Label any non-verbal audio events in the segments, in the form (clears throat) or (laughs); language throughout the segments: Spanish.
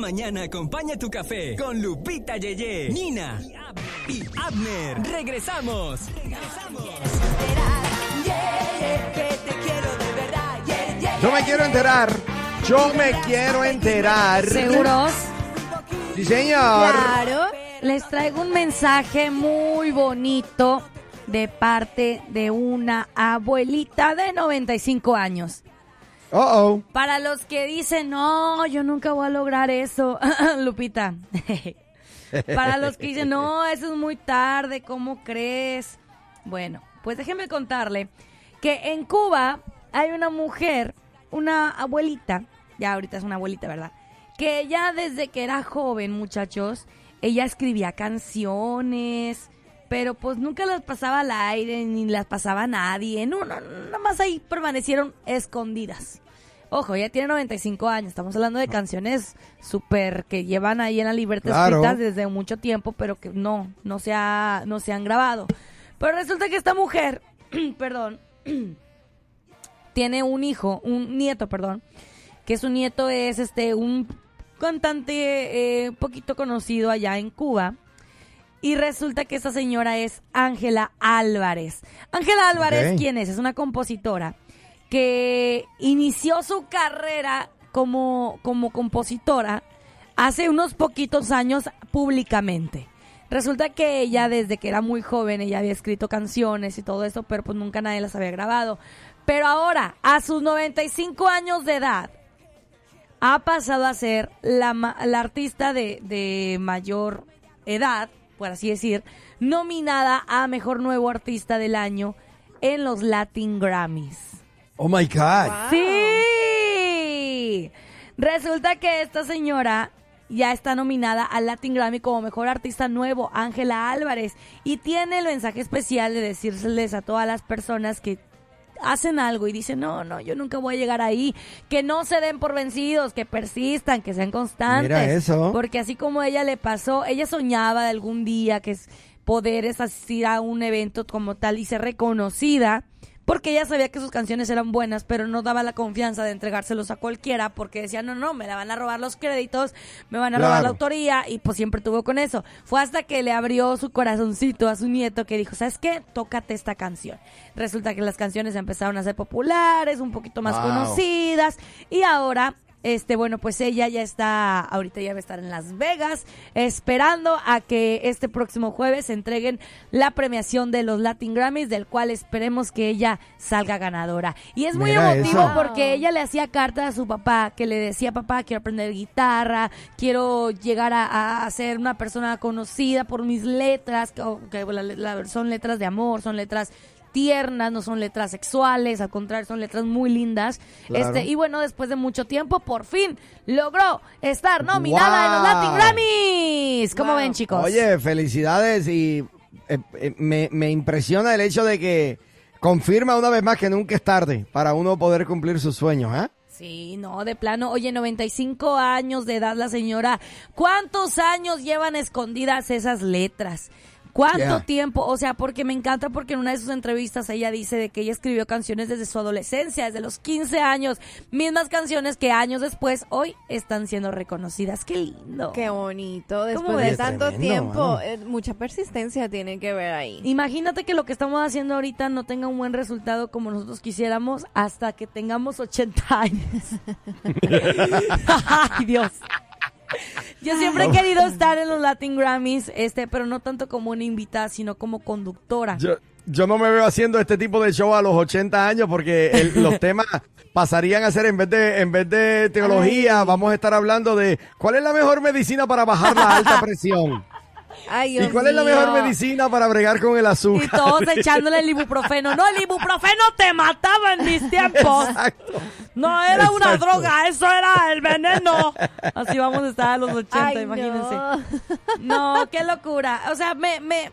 mañana acompaña tu café con Lupita Yeye, Nina y Abner. Regresamos. Yo me quiero enterar. Yo me quiero enterar. ¿Seguros? Sí, señor. Claro. Les traigo un mensaje muy bonito de parte de una abuelita de 95 años. Oh, oh. Para los que dicen, no, yo nunca voy a lograr eso, (laughs) Lupita. (laughs) Para los que dicen, no, eso es muy tarde, ¿cómo crees? Bueno, pues déjenme contarle que en Cuba hay una mujer, una abuelita, ya ahorita es una abuelita, ¿verdad? Que ella desde que era joven, muchachos, ella escribía canciones, pero pues nunca las pasaba al aire ni las pasaba a nadie. No, no, nada más ahí permanecieron escondidas. Ojo, ella tiene 95 años, estamos hablando de canciones súper que llevan ahí en la libertad Claro. escritas desde mucho tiempo, pero que no, no se, ha, no se han grabado. Pero resulta que esta mujer, (clears throat) perdón, (clears throat) tiene un hijo, un nieto, perdón, que su nieto es este un cantante eh, poquito conocido allá en Cuba. Y resulta que esta señora es Ángela Álvarez. Ángela Álvarez. ¿quién es? Es una compositora que inició su carrera como, como compositora hace unos poquitos años públicamente. Resulta que ella, desde que era muy joven, ella había escrito canciones y todo eso, pero pues nunca nadie las había grabado. Pero ahora, a sus 95 años de edad, ha pasado a ser la, la artista de, de mayor edad, por así decir, nominada a Mejor Nuevo Artista del Año en los Latin Grammys. Oh my God. ¡Sí! Resulta que esta señora ya está nominada al Latin Grammy como Mejor Artista Nuevo, Ángela Álvarez, y tiene el mensaje especial de decirles a todas las personas que hacen algo y dicen, no, no, yo nunca voy a llegar ahí, que no se den por vencidos, que persistan, que sean constantes. Mira eso. Porque así como ella le pasó, ella soñaba de algún día que es poder asistir a un evento como tal y ser reconocida. Porque ella sabía que sus canciones eran buenas, pero no daba la confianza de entregárselos a cualquiera, porque decía, no, no, me la van a robar los créditos, me van a robar la autoría, y pues siempre tuvo con eso. Fue hasta que le abrió su corazoncito a su nieto que dijo, ¿sabes qué? Tócate esta canción. Resulta que las canciones empezaron a ser populares, un poquito más Wow. conocidas, y ahora este, bueno, pues ella ya está, ahorita ya va a estar en Las Vegas, esperando a que este próximo jueves se entreguen la premiación de los Latin Grammys, del cual esperemos que ella salga ganadora. Y es muy Mira emotivo eso. porque ella le hacía carta a su papá, que le decía, papá, quiero aprender guitarra, quiero llegar a, a ser una persona conocida por mis letras, que, oh, que la- la- son letras de amor, son letras tiernas, no son letras sexuales, al contrario, son letras muy lindas. Claro. Este, y bueno, después de mucho tiempo, por fin logró estar nominada en los. Latin Grammys. ¿Cómo Wow. ven, chicos? Oye, felicidades y eh, eh, me, me impresiona el hecho de que confirma una vez más que nunca es tarde para uno poder cumplir sus sueños, ¿eh? Sí, no, de plano. Oye, 95 años de edad la señora. ¿Cuántos años llevan escondidas esas letras? ¿Cuánto Yeah. tiempo? O sea, porque me encanta porque en una de sus entrevistas ella dice de que ella escribió canciones desde su adolescencia, desde los 15 años, mismas canciones que años después hoy están siendo reconocidas. Qué lindo. Qué bonito. Después ¿Cómo de tanto Tremendo, tiempo, eh, mucha persistencia tiene que ver ahí. Imagínate que lo que estamos haciendo ahorita no tenga un buen resultado como nosotros quisiéramos hasta que tengamos 80 años. (laughs) (laughs) Ay, Dios. Yo siempre he querido estar en los Latin Grammys, este, pero no tanto como una invitada, sino como conductora. Yo, yo no me veo haciendo este tipo de show a los 80 años porque el- (laughs) los temas pasarían a ser en vez de en vez de teología, vamos a estar hablando de cuál es la mejor medicina para bajar la alta (laughs) presión Ay, y cuál es la mejor medicina para bregar con el Y azúcar. todos (laughs) echándole el ibuprofeno. No, el ibuprofeno te mataba en mis tiempos. Exacto. No era una droga, eso era el veneno. Así vamos a estar a los 80, Ay, imagínense. no. No, qué locura. O sea, me, me,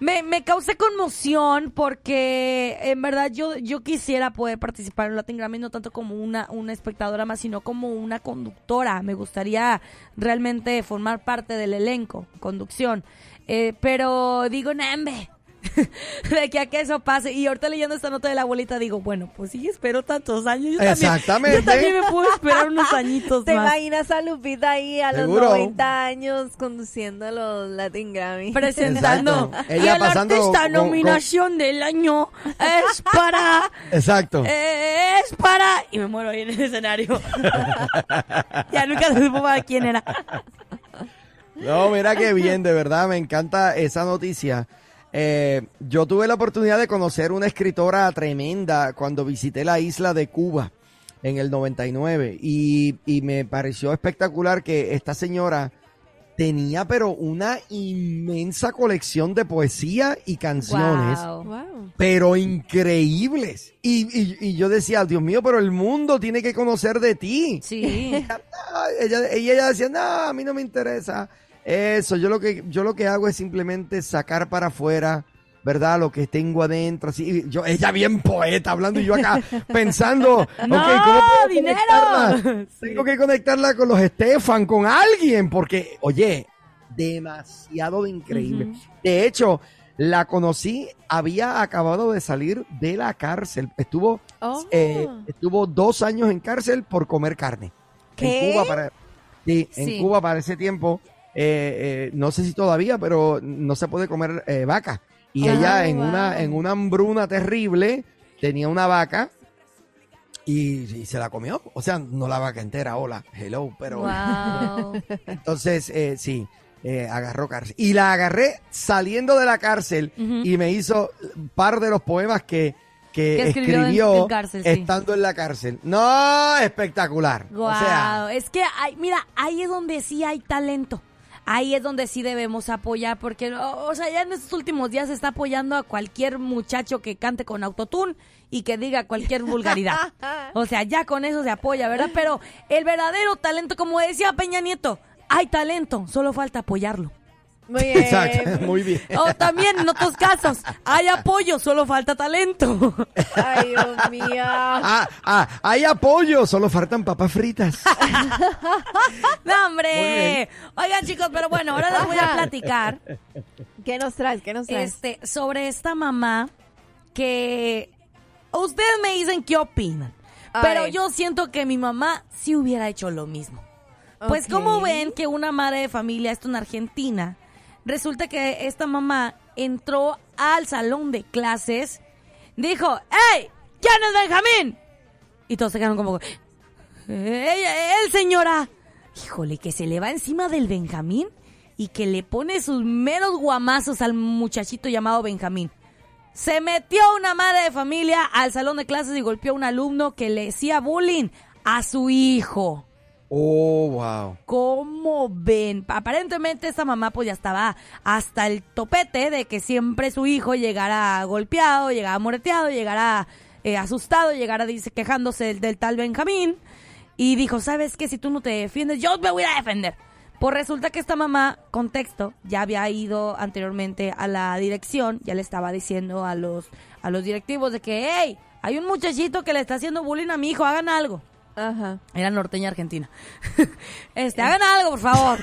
me, me causa conmoción porque en verdad yo, yo quisiera poder participar en Latin Grammy no tanto como una, una espectadora más, sino como una conductora. Me gustaría realmente formar parte del elenco, conducción. Eh, pero digo, Nambe, (laughs) de que a que eso pase. Y ahorita leyendo esta nota de la abuelita digo, bueno, pues sí, espero tantos años. Yo también- Exactamente. yo también me puedo esperar unos añitos ¿Te más. imaginas a Lupita ahí a los Seguro. 90 años conduciendo los Latin Grammy? Presentando. Exacto. Y Ella el pasando artista con- nominación del año es para... Exacto. eh, es para... Y me muero ahí en el escenario. (laughs) ya nunca supo para quién era. No, mira qué bien, de verdad, me encanta esa noticia. Eh, yo tuve la oportunidad de conocer una escritora tremenda cuando visité la isla de Cuba en el 99 y, y me pareció espectacular que esta señora tenía pero una inmensa colección de poesía y canciones. Wow. Wow. pero increíbles. Y, y- y yo decía, Dios mío, pero el mundo tiene que conocer de ti. Sí. (laughs) Ella, y ella decía, no, a mí no me interesa eso. Yo lo que, yo lo que hago es simplemente sacar para afuera, ¿verdad? Lo que tengo adentro. Así, yo, ella bien poeta hablando y yo acá (laughs) pensando, ¡No, ¿cómo puedo dinero! conectarla? (laughs) Sí. Tengo que conectarla con los Estefan, con alguien, porque, oye, demasiado de increíble. De hecho, la conocí, había acabado de salir de la cárcel. Estuvo, Oh. eh, estuvo dos años en cárcel por comer carne. ¿Qué? En Cuba para, sí, en. Cuba para ese tiempo, eh, eh, no sé si todavía, pero no se puede comer eh, vaca. Y Ah, ella en wow. una, en una hambruna terrible tenía una vaca y, y se la comió. O sea, no la vaca entera, hola, hello, pero Wow. (laughs) entonces sí, sí, eh, agarró cárcel. Y la agarré saliendo de la cárcel y me hizo un par de los poemas que, que Que escribió escribió, en- en cárcel, sí. estando en la cárcel. No, espectacular. Wow. O sea, es que, hay, mira, ahí es donde sí hay talento. Ahí es donde sí debemos apoyar, porque, o, o sea, ya en estos últimos días se está apoyando a cualquier muchacho que cante con autotune y que diga cualquier (laughs) vulgaridad. O sea, ya con eso se apoya, ¿verdad? Pero el verdadero talento, como decía Peña Nieto, hay talento, solo falta apoyarlo. Muy (laughs) bien. exacto, muy bien. O también en otros casos, hay apoyo, solo falta talento. (laughs) Ay, Dios mío. Ah, ah, hay apoyo, solo faltan papas fritas. (laughs) ¡No, hombre! Oigan, chicos, pero bueno, ahora les voy a platicar ¿Qué nos traes? ¿Qué nos traes? este, sobre esta mamá que ustedes me dicen qué opinan. Pero yo siento que mi mamá sí hubiera hecho lo mismo. Pues como ven que una madre de familia, esto en Argentina, resulta que esta mamá entró al salón de clases, dijo, ¡Ey! ¿Quién es Benjamín? Y todos se quedaron como, "Ey, él, señora! Híjole, que se le va encima del Benjamín y que le pone sus meros guamazos al muchachito llamado Benjamín. Se metió una madre de familia al salón de clases y golpeó a un alumno que le hacía bullying a su hijo. Oh, wow. ¿Cómo ven? Aparentemente esta mamá pues ya estaba hasta el topete de que siempre su hijo llegara golpeado, llegara moreteado, llegara eh, asustado, llegara dice, quejándose del, del tal Benjamín. Y dijo, ¿sabes qué? Si tú no te defiendes, yo me voy a defender. Pues resulta que esta mamá, contexto, ya había ido anteriormente a la dirección, ya le estaba diciendo a los, a los directivos de que, hey, hay un muchachito que le está haciendo bullying a mi hijo, hagan algo. Ajá. Era norteña argentina. (laughs) este, hagan algo, por favor.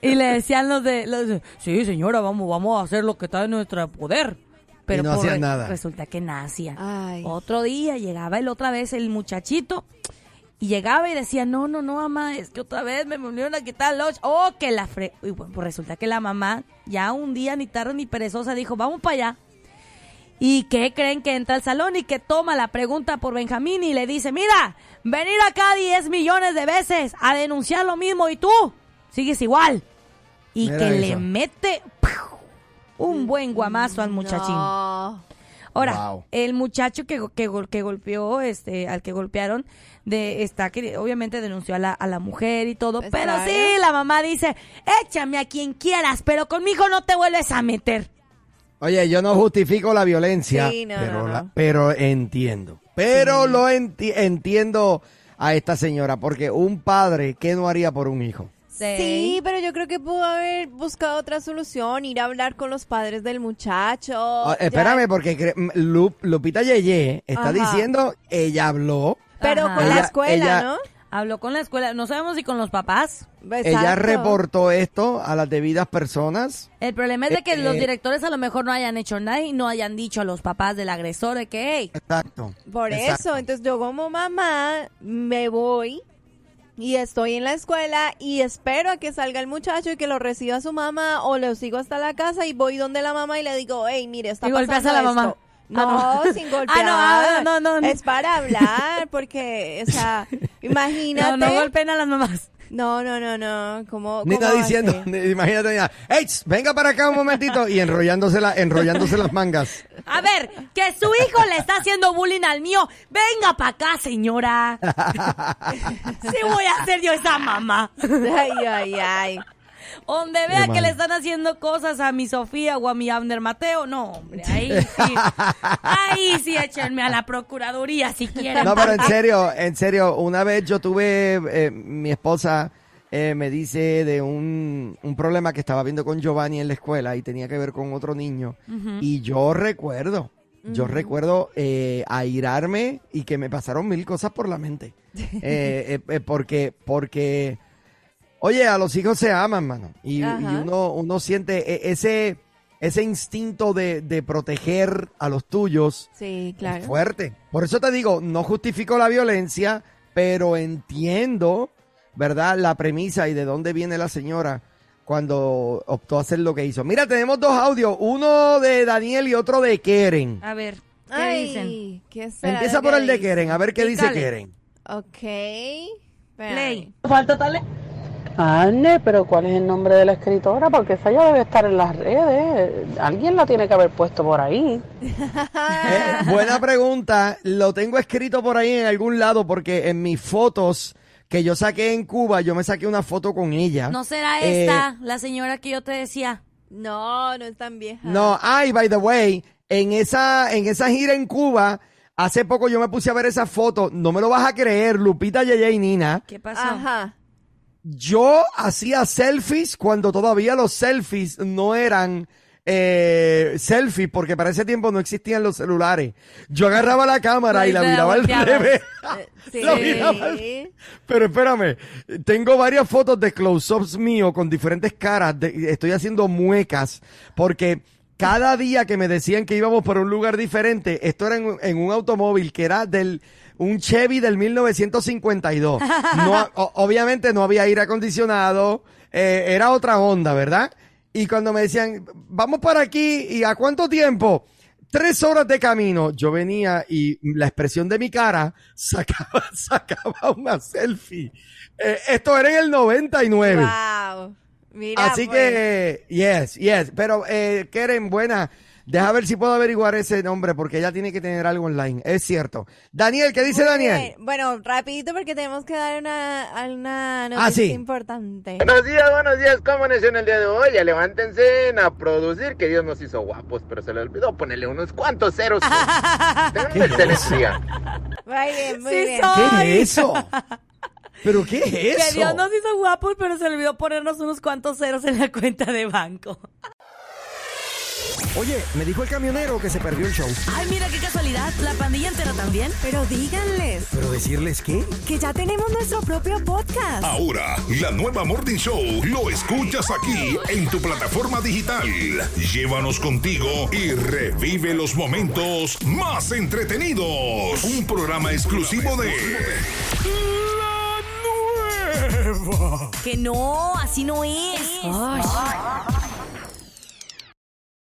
y le decían los de, los de, sí, señora, vamos, vamos a hacer lo que está en nuestro poder. Pero Y no hacían nada. resulta que. Ay. Otro día llegaba el otra vez el muchachito y llegaba y decía, no, no, no, mamá, es que otra vez me volvieron a quitar los... Oh, que la fre... Y bueno, pues resulta que la mamá ya un día ni tarde ni perezosa dijo, vamos para allá. ¿Y qué creen que entra al salón y que toma la pregunta por Benjamín y le dice, mira, venir acá 10 millones de veces a denunciar lo mismo y tú sigues igual? Y Mira que le mete ¡piu! un buen guamazo al muchachín. No. Ahora, Wow. el muchacho que, que, gol- que golpeó, este, al que golpearon, de, está, que obviamente denunció a la, a la mujer y todo, Pues pero claro. sí, la mamá dice, échame a quien quieras, pero conmigo no te vuelves a meter. Oye, yo no justifico la violencia, Sí, no, pero, no, la- no. pero entiendo. Pero lo enti- entiendo a esta señora, porque un padre, ¿qué no haría por un hijo? Sí, pero yo creo que pudo haber buscado otra solución, ir a hablar con los padres del muchacho. Ya- espérame, porque cre- m- Lup- Lupita Yeye está Ajá. diciendo, ella habló, Pero Ajá. con la escuela, ella- ¿no? Habló con la escuela, no sabemos si con los papás. Ella reportó esto a las debidas personas. El problema es de que Eh, los eh. directores a lo mejor no hayan hecho nada y no hayan dicho a los papás del agresor de que, hey, Exacto. Por Exacto. eso, entonces yo como mamá me voy y estoy en la escuela y espero a que salga el muchacho y que lo reciba su mamá o lo sigo hasta la casa y voy donde la mamá y le digo, hey, mire, está Y pasando a la mamá. Esto". (laughs) No, Ah, no. sin Ah, golpear. no, ah, no, no, no. Es para hablar porque, o sea, imagínate. (laughs) no, no golpeen a las mamás. No, no, no, no. ¿Cómo, Ni cómo está diciendo, ni- imagínate, Nina, ¡Ey, venga para acá un momentito! Y enrollándose, la, enrollándose las mangas. A ver, que su hijo le está haciendo bullying al mío. Venga para acá, señora. (laughs) Sí voy a ser yo esa mamá. Ay, ay, ay. Donde vea que le están haciendo cosas a mi Sofía o a mi Abner Mateo, no, hombre, ahí sí. Ahí sí échenme a la procuraduría si quieren. No, pero en serio, en serio, una vez yo tuve, eh, mi esposa eh, me dice de un, un problema que estaba viendo con Giovanni en la escuela y tenía que ver con otro niño. Y yo recuerdo, yo recuerdo eh, airarme y que me pasaron mil cosas por la mente. (laughs) Eh, porque, porque, oye, a los hijos se aman, mano. Y, uno, uno siente e- ese, ese instinto de, de proteger a los tuyos. Sí, Es claro. fuerte. Por eso te digo, no justifico la violencia, pero entiendo, ¿verdad? La premisa y de dónde viene la señora cuando optó a hacer lo que hizo. Mira, tenemos dos audios, uno de Daniel y otro de Keren. A ver, ¿qué Ay, dicen? ¿qué será Empieza por el de? Keren, a ver qué dice. Keren. Ok. Play. Anne, pero ¿cuál es el nombre de la escritora? Porque esa ya debe estar en las redes. Alguien la tiene que haber puesto por ahí. (laughs) Eh, buena pregunta. Lo tengo escrito por ahí en algún lado porque en mis fotos que yo saqué en Cuba, yo me saqué una foto con ella. ¿No será Eh, esta la señora que yo te decía? No, no es tan vieja. No, ay, by the way, en esa, en esa gira en Cuba, hace poco yo me puse a ver esa foto, no me lo vas a creer, Lupita, Yeye y Nina. ¿Qué pasó? Ajá. Yo hacía selfies cuando todavía los selfies no eran eh, selfies, porque para ese tiempo no existían los celulares. Yo agarraba la cámara y la miraba al revés. (laughs) Sí. La miraba al- Pero espérame, tengo varias fotos de close-ups mío con diferentes caras. de- estoy haciendo muecas porque cada día que me decían que íbamos para un lugar diferente, esto era en, un- en un automóvil que era del un Chevy del 1952. No, (laughs) o- obviamente no había aire acondicionado, eh, era otra onda, ¿verdad? Y cuando me decían, vamos para aquí, ¿y a cuánto tiempo? Tres horas de camino, yo venía y la expresión de mi cara (laughs) sacaba, sacaba una selfie. Eh, esto era en el 99. Wow. Mira, Así pues. que, yes, yes. Pero, eh, Keren, buena. Deja ver si puedo averiguar ese nombre porque ella tiene que tener algo online. Es cierto. Daniel, ¿qué dice Muy Daniel? bien. Bueno, rapidito porque tenemos que dar una, una noticia Ah, sí. importante. Buenos días, buenos días, ¿cómo amaneció en el día de hoy? Ya levántense a producir, que Dios nos hizo guapos, pero se le olvidó ponerle unos cuantos ceros. (laughs) Tengan un excelente día. Muy bien, muy Sí bien. soy. ¿Qué es eso? (laughs) ¿Pero qué es Que? Dios nos hizo guapos, pero se olvidó ponernos unos cuantos ceros en la cuenta de banco. Oye, me dijo el camionero que se perdió el show. Ay, mira qué casualidad, la pandilla entera también. Pero díganles ¿Pero decirles qué? que ya tenemos nuestro propio podcast. Ahora, la nueva Morning Show lo escuchas aquí en tu plataforma digital. Llévanos contigo y revive los momentos más entretenidos. Un programa exclusivo de. Que no, así no es. Ay.